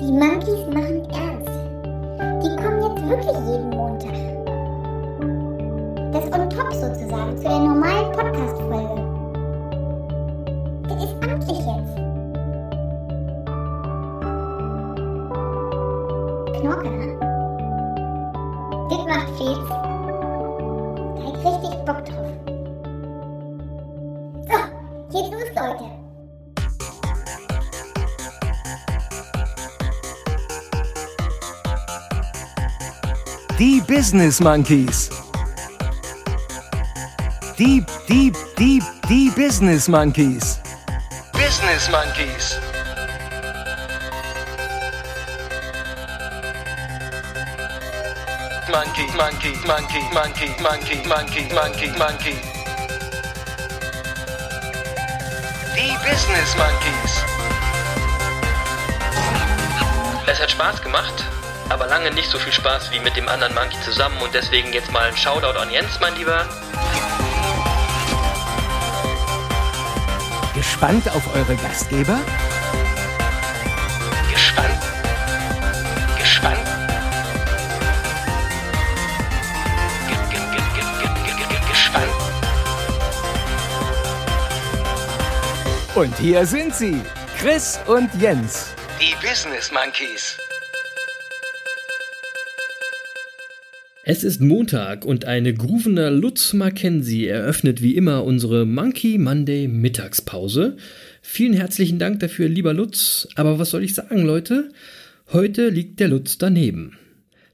Die Monkeys machen ernst. Die kommen jetzt wirklich jeden Montag. Das on top sozusagen zu der normalen Podcast-Folge. Das ist amtlich jetzt. Knorke, ne? Das macht Fels. Da hab ich richtig Bock drauf. So, geht's los, Leute. Die Business Monkeys. Die, die, die, die Business Monkeys. Business Monkeys. Monkey, monkey, monkey, monkey, monkey, monkey, monkey, monkey. Die Business Monkeys. Es hat Spaß gemacht, aber lange nicht so viel Spaß wie mit dem anderen Monkey zusammen und deswegen jetzt mal ein Shoutout an Jens, mein Lieber. Gespannt auf eure Gastgeber? Gespannt. Gespannt. Ge- ge- ge- ge- ge- ge- ge- Gespannt. Und hier sind sie, Chris und Jens. Die Business Monkeys. Es ist Montag und ein groovender Lutz Mackenzie eröffnet wie immer unsere Monkey Monday Mittagspause. Vielen herzlichen Dank dafür, lieber Lutz. Aber was soll ich sagen, Leute? Heute liegt der Lutz daneben.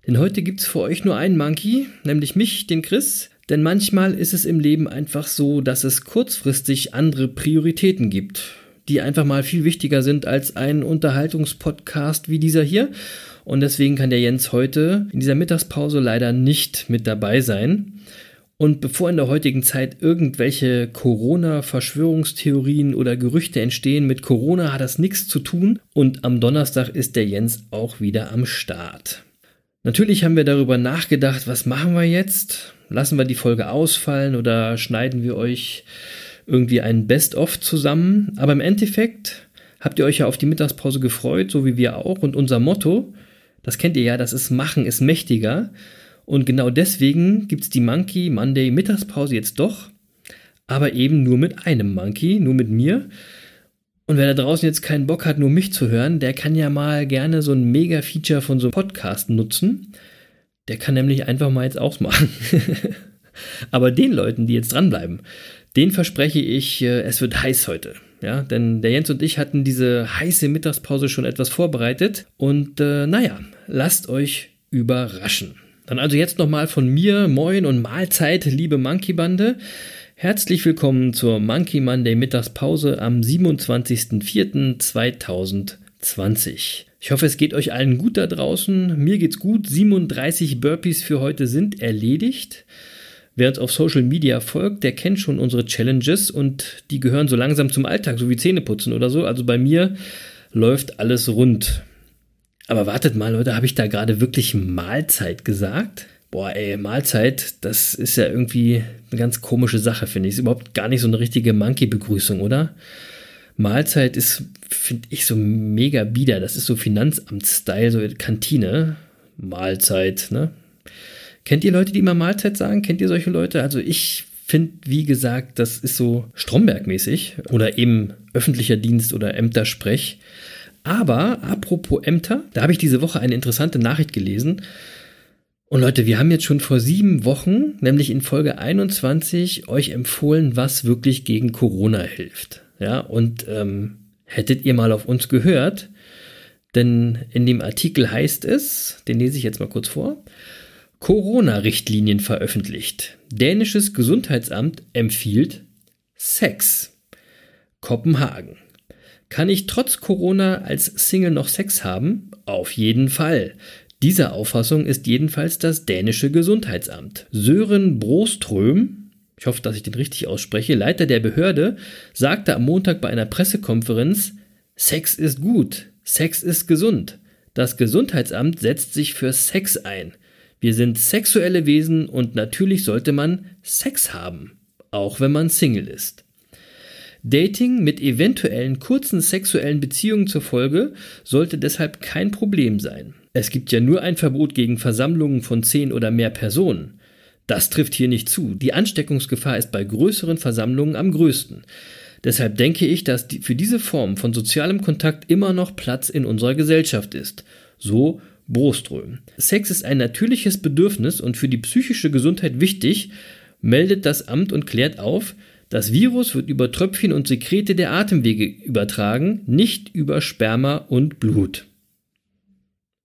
Denn heute gibt's für euch nur einen Monkey, nämlich mich, den Chris. Denn manchmal ist es im Leben einfach so, dass es kurzfristig andere Prioritäten gibt, die einfach mal viel wichtiger sind als ein Unterhaltungspodcast wie dieser hier. Und deswegen kann der Jens heute in dieser Mittagspause leider nicht mit dabei sein. Und bevor in der heutigen Zeit irgendwelche Corona-Verschwörungstheorien oder Gerüchte entstehen, mit Corona hat das nichts zu tun. Und am Donnerstag ist der Jens auch wieder am Start. Natürlich haben wir darüber nachgedacht, was machen wir jetzt? Lassen wir die Folge ausfallen oder schneiden wir euch irgendwie ein Best-of zusammen? Aber im Endeffekt habt ihr euch ja auf die Mittagspause gefreut, so wie wir auch. Und unser Motto, das kennt ihr ja, das ist Machen ist mächtiger. Und genau deswegen gibt's die Monkey Monday Mittagspause jetzt doch, aber eben nur mit einem Monkey, nur mit mir. Und wer da draußen jetzt keinen Bock hat, nur mich zu hören, der kann ja mal gerne so ein Mega-Feature von so einem Podcast nutzen. Der kann nämlich einfach mal jetzt ausmachen. aber den Leuten, die jetzt dranbleiben, den verspreche ich, äh, es wird heiß heute. Ja, denn der Jens und ich hatten diese heiße Mittagspause schon etwas vorbereitet. Und äh, naja, lasst euch überraschen. Dann also jetzt nochmal von mir, Moin und Mahlzeit, liebe Monkey-Bande. Herzlich willkommen zur Monkey Monday Mittagspause am 27.04.2020. Ich hoffe, es geht euch allen gut da draußen. Mir geht's gut. 37 Burpees für heute sind erledigt. Wer uns auf Social Media folgt, der kennt schon unsere Challenges und die gehören so langsam zum Alltag, so wie Zähneputzen oder so. Also bei mir läuft alles rund. Aber wartet mal, Leute, habe ich da gerade wirklich Mahlzeit gesagt? Boah, ey, Mahlzeit, das ist ja irgendwie eine ganz komische Sache, finde ich. Ist überhaupt gar nicht so eine richtige Monkey-Begrüßung, oder? Mahlzeit ist, finde ich, so mega bieder. Das ist so Finanzamt-Style, so Kantine. Mahlzeit, ne? Kennt ihr Leute, die immer Mahlzeit sagen? Kennt ihr solche Leute? Also ich finde, wie gesagt, das ist so Stromberg-mäßig oder eben öffentlicher Dienst oder Ämtersprech. Aber apropos Ämter, da habe ich diese Woche eine interessante Nachricht gelesen. Und Leute, wir haben jetzt schon vor sieben Wochen, nämlich in Folge 21, euch empfohlen, was wirklich gegen Corona hilft. Ja, und ähm, hättet ihr mal auf uns gehört, denn in dem Artikel heißt es, den lese ich jetzt mal kurz vor, Corona-Richtlinien veröffentlicht. Dänisches Gesundheitsamt empfiehlt Sex. Kopenhagen. Kann ich trotz Corona als Single noch Sex haben? Auf jeden Fall. Dieser Auffassung ist jedenfalls das dänische Gesundheitsamt. Sören Broström, ich hoffe, dass ich den richtig ausspreche, Leiter der Behörde, sagte am Montag bei einer Pressekonferenz, Sex ist gut, Sex ist gesund. Das Gesundheitsamt setzt sich für Sex ein. Wir sind sexuelle Wesen und natürlich sollte man Sex haben, auch wenn man Single ist. Dating mit eventuellen kurzen sexuellen Beziehungen zur Folge sollte deshalb kein Problem sein. Es gibt ja nur ein Verbot gegen Versammlungen von zehn oder mehr Personen. Das trifft hier nicht zu. Die Ansteckungsgefahr ist bei größeren Versammlungen am größten. Deshalb denke ich, dass für diese Form von sozialem Kontakt immer noch Platz in unserer Gesellschaft ist. So Broström. Sex ist ein natürliches Bedürfnis und für die psychische Gesundheit wichtig, meldet das Amt und klärt auf, das Virus wird über Tröpfchen und Sekrete der Atemwege übertragen, nicht über Sperma und Blut.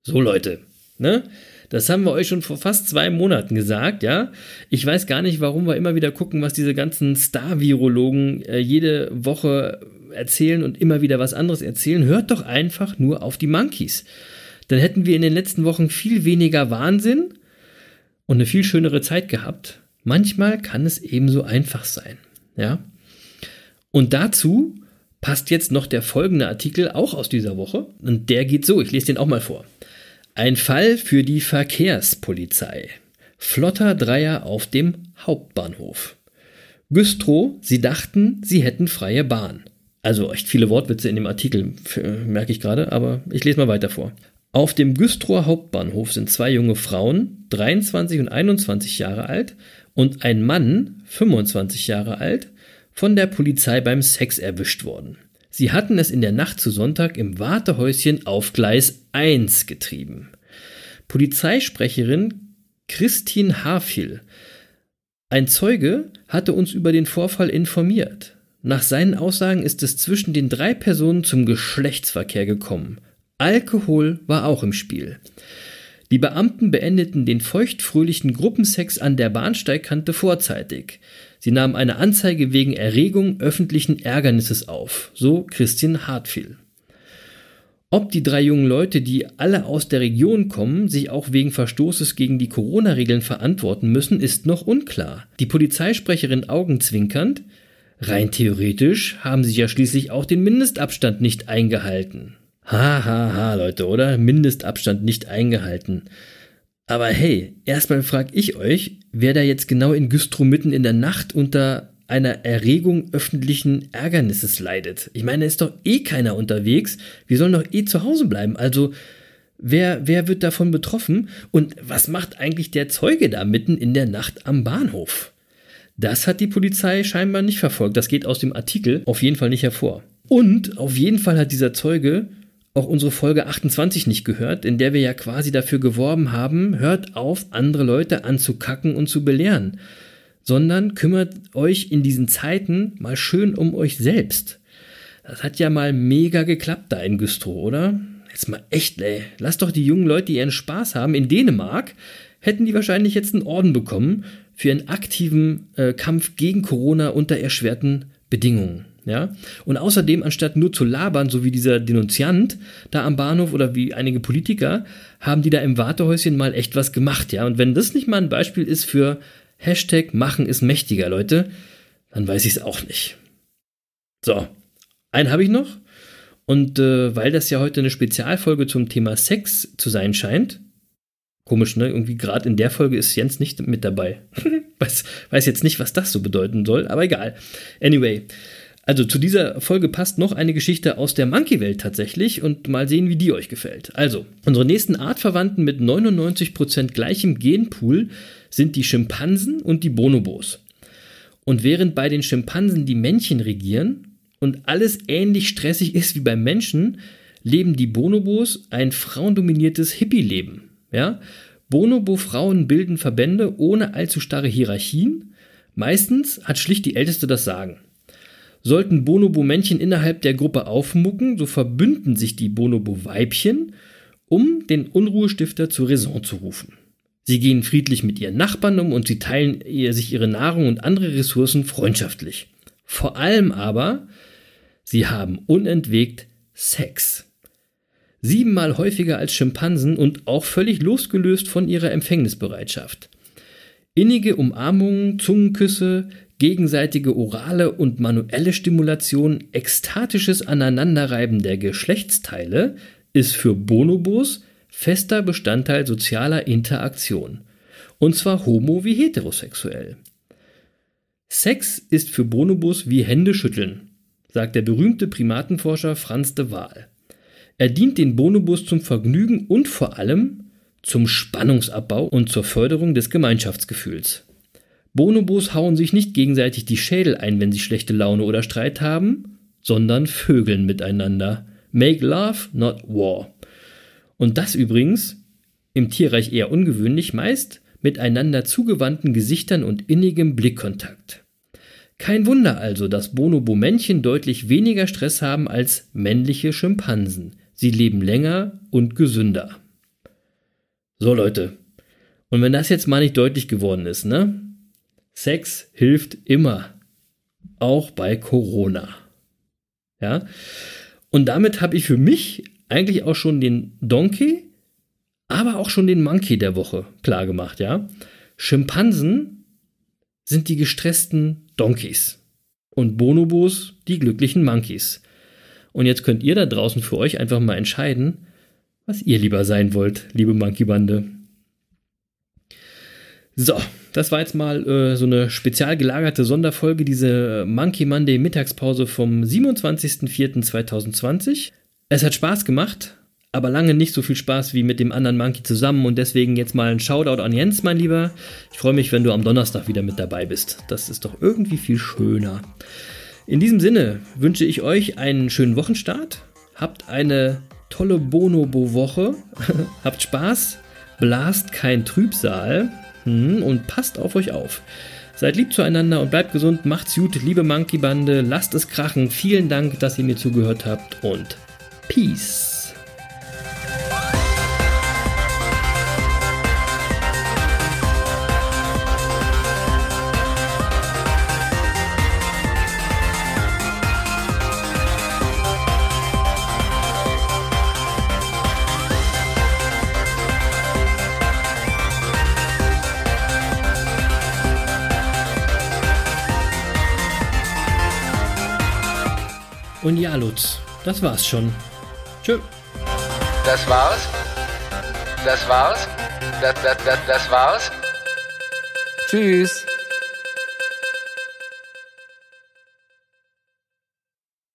So Leute, ne? Das haben wir euch schon vor fast zwei Monaten gesagt, ja. Ich weiß gar nicht, warum wir immer wieder gucken, was diese ganzen Star-Virologen äh, jede Woche erzählen und immer wieder was anderes erzählen. Hört doch einfach nur auf die Monkeys. Dann hätten wir in den letzten Wochen viel weniger Wahnsinn und eine viel schönere Zeit gehabt. Manchmal kann es ebenso einfach sein, ja. Und dazu passt jetzt noch der folgende Artikel auch aus dieser Woche und der geht so, ich lese den auch mal vor. Ein Fall für die Verkehrspolizei. Flotter Dreier auf dem Hauptbahnhof. Güstrow, sie dachten, sie hätten freie Bahn. Also echt viele Wortwitze in dem Artikel, merke ich gerade, aber ich lese mal weiter vor. Auf dem Güstrower Hauptbahnhof sind zwei junge Frauen, 23 und 21 Jahre alt, und ein Mann, 25 Jahre alt, von der Polizei beim Sex erwischt worden. Sie hatten es in der Nacht zu Sonntag im Wartehäuschen auf Gleis 1 getrieben. Polizeisprecherin Christine Harfil. Ein Zeuge hatte uns über den Vorfall informiert. Nach seinen Aussagen ist es zwischen den drei Personen zum Geschlechtsverkehr gekommen. Alkohol war auch im Spiel. Die Beamten beendeten den feuchtfröhlichen Gruppensex an der Bahnsteigkante vorzeitig. Sie nahmen eine Anzeige wegen Erregung öffentlichen Ärgernisses auf, so Christian Hartfiel. Ob die drei jungen Leute, die alle aus der Region kommen, sich auch wegen Verstoßes gegen die Corona-Regeln verantworten müssen, ist noch unklar. Die Polizeisprecherin augenzwinkernd, rein theoretisch haben sie ja schließlich auch den Mindestabstand nicht eingehalten. Ha, ha, ha, Leute, oder? Mindestabstand nicht eingehalten. Aber hey, erstmal frage ich euch, wer da jetzt genau in Güstrow mitten in der Nacht unter einer Erregung öffentlichen Ärgernisses leidet. Ich meine, ist doch eh keiner unterwegs. Wir sollen doch eh zu Hause bleiben. Also, wer, wer wird davon betroffen? Und was macht eigentlich der Zeuge da mitten in der Nacht am Bahnhof? Das hat die Polizei scheinbar nicht verfolgt. Das geht aus dem Artikel auf jeden Fall nicht hervor. Und auf jeden Fall hat dieser Zeuge auch unsere Folge 28 nicht gehört, in der wir ja quasi dafür geworben haben, hört auf, andere Leute anzukacken und zu belehren, sondern kümmert euch in diesen Zeiten mal schön um euch selbst. Das hat ja mal mega geklappt da in Güstrow, oder? Jetzt mal echt, ey. Lass doch die jungen Leute ihren Spaß haben. In Dänemark hätten die wahrscheinlich jetzt einen Orden bekommen für ihren aktiven äh, Kampf gegen Corona unter erschwerten Bedingungen. Ja? Und außerdem, anstatt nur zu labern, so wie dieser Denunziant da am Bahnhof oder wie einige Politiker, haben die da im Wartehäuschen mal echt was gemacht, ja. Und wenn das nicht mal ein Beispiel ist für Hashtag machen ist mächtiger, Leute, dann weiß ich es auch nicht. So, einen habe ich noch. Und äh, weil das ja heute eine Spezialfolge zum Thema Sex zu sein scheint, komisch, ne? Irgendwie gerade in der Folge ist Jens nicht mit dabei. weiß, weiß jetzt nicht, was das so bedeuten soll, aber egal. Anyway, also zu dieser Folge passt noch eine Geschichte aus der Monkey-Welt tatsächlich und mal sehen, wie die euch gefällt. Also, unsere nächsten Artverwandten mit 99% gleichem Genpool sind die Schimpansen und die Bonobos. Und während bei den Schimpansen die Männchen regieren und alles ähnlich stressig ist wie beim Menschen, leben die Bonobos ein frauendominiertes Hippie-Leben. Ja? Bonobo-Frauen bilden Verbände ohne allzu starre Hierarchien. Meistens hat schlicht die Älteste das Sagen. Sollten Bonobo-Männchen innerhalb der Gruppe aufmucken, so verbünden sich die Bonobo-Weibchen, um den Unruhestifter zur Raison zu rufen. Sie gehen friedlich mit ihren Nachbarn um und sie teilen sich ihre Nahrung und andere Ressourcen freundschaftlich. Vor allem aber, sie haben unentwegt Sex. Siebenmal häufiger als Schimpansen und auch völlig losgelöst von ihrer Empfängnisbereitschaft. Innige Umarmungen, Zungenküsse, gegenseitige orale und manuelle Stimulation, ekstatisches Aneinanderreiben der Geschlechtsteile ist für Bonobos fester Bestandteil sozialer Interaktion. Und zwar homo wie heterosexuell. Sex ist für Bonobos wie Hände schütteln. sagt der berühmte Primatenforscher Franz de Waal. Er dient den Bonobos zum Vergnügen und vor allem zum Spannungsabbau und zur Förderung des Gemeinschaftsgefühls. Bonobos hauen sich nicht gegenseitig die Schädel ein, wenn sie schlechte Laune oder Streit haben, sondern vögeln miteinander. Make love, not war. Und das übrigens im Tierreich eher ungewöhnlich, meist mit einander zugewandten Gesichtern und innigem Blickkontakt. Kein Wunder also, dass Bonobo-Männchen deutlich weniger Stress haben als männliche Schimpansen. Sie leben länger und gesünder. So Leute, und wenn das jetzt mal nicht deutlich geworden ist, ne? Sex hilft immer, auch bei Corona. Ja? Und damit habe ich für mich eigentlich auch schon den Donkey, aber auch schon den Monkey der Woche klar gemacht, ja? Schimpansen sind die gestressten Donkeys und Bonobos die glücklichen Monkeys. Und jetzt könnt ihr da draußen für euch einfach mal entscheiden, was ihr lieber sein wollt, liebe Monkey-Bande. So, das war jetzt mal äh, so eine spezial gelagerte Sonderfolge, diese Monkey Monday Mittagspause vom 27.04.2020. Es hat Spaß gemacht, aber lange nicht so viel Spaß wie mit dem anderen Monkey zusammen und deswegen jetzt mal ein Shoutout an Jens, mein Lieber. Ich freue mich, wenn du am Donnerstag wieder mit dabei bist. Das ist doch irgendwie viel schöner. In diesem Sinne wünsche ich euch einen schönen Wochenstart. Habt eine tolle Bonobo-Woche. Habt Spaß. Blast kein Trübsal. Hm, und passt auf euch auf. Seid lieb zueinander und bleibt gesund. Macht's gut, liebe Monkey-Bande. Lasst es krachen. Vielen Dank, dass ihr mir zugehört habt und Peace. Und ja, Lutz, das war's schon. Tschö. Das war's? Das war's? Das, das, das, das war's? Tschüss.